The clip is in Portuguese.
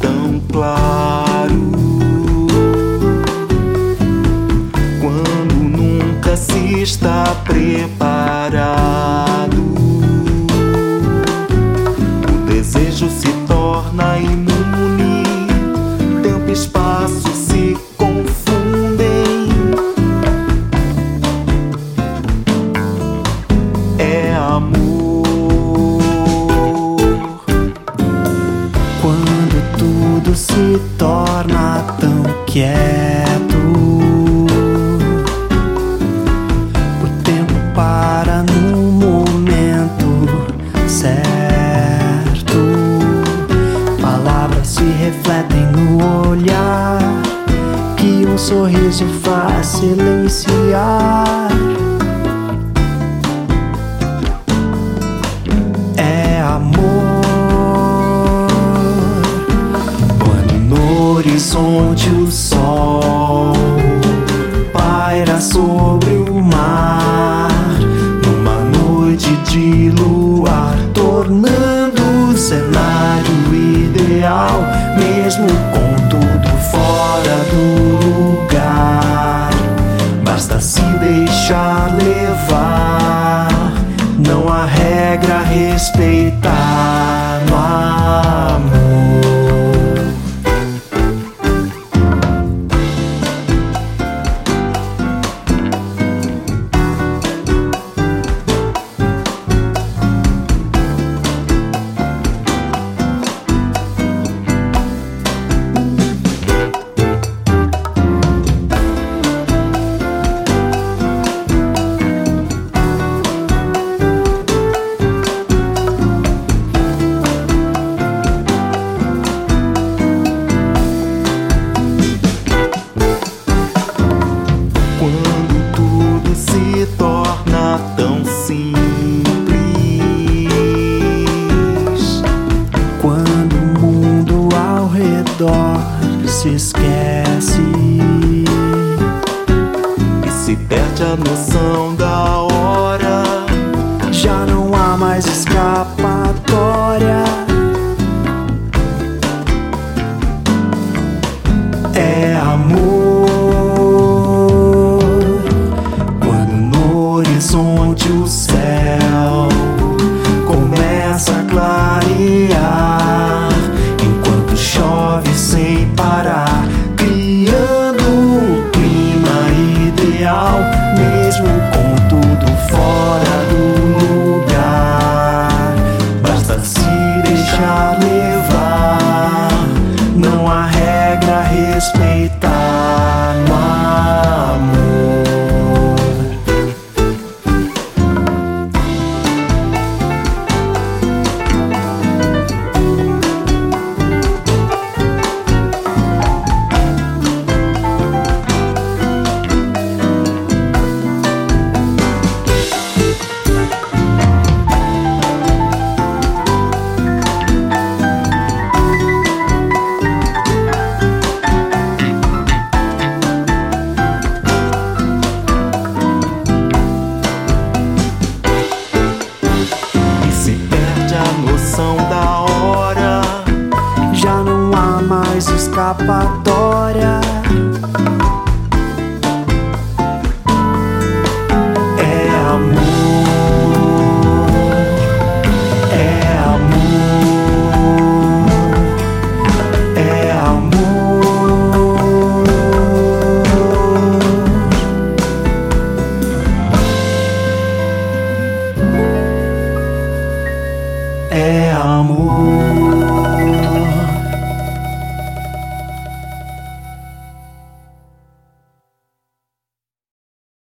tão claro. Se torna tão quieto, o tempo para no momento certo. Palavras se refletem no olhar que um sorriso faz silenciar. O sol paira sobre o mar, numa noite de luar, tornando o cenário ideal, mesmo com tudo fora do lugar. Basta se deixar levar, não há regra a respeitar se esquece, e se perde a noção da hora. já não há mais escapatória. real escapatória. É amor, é amor, é amor. É amor.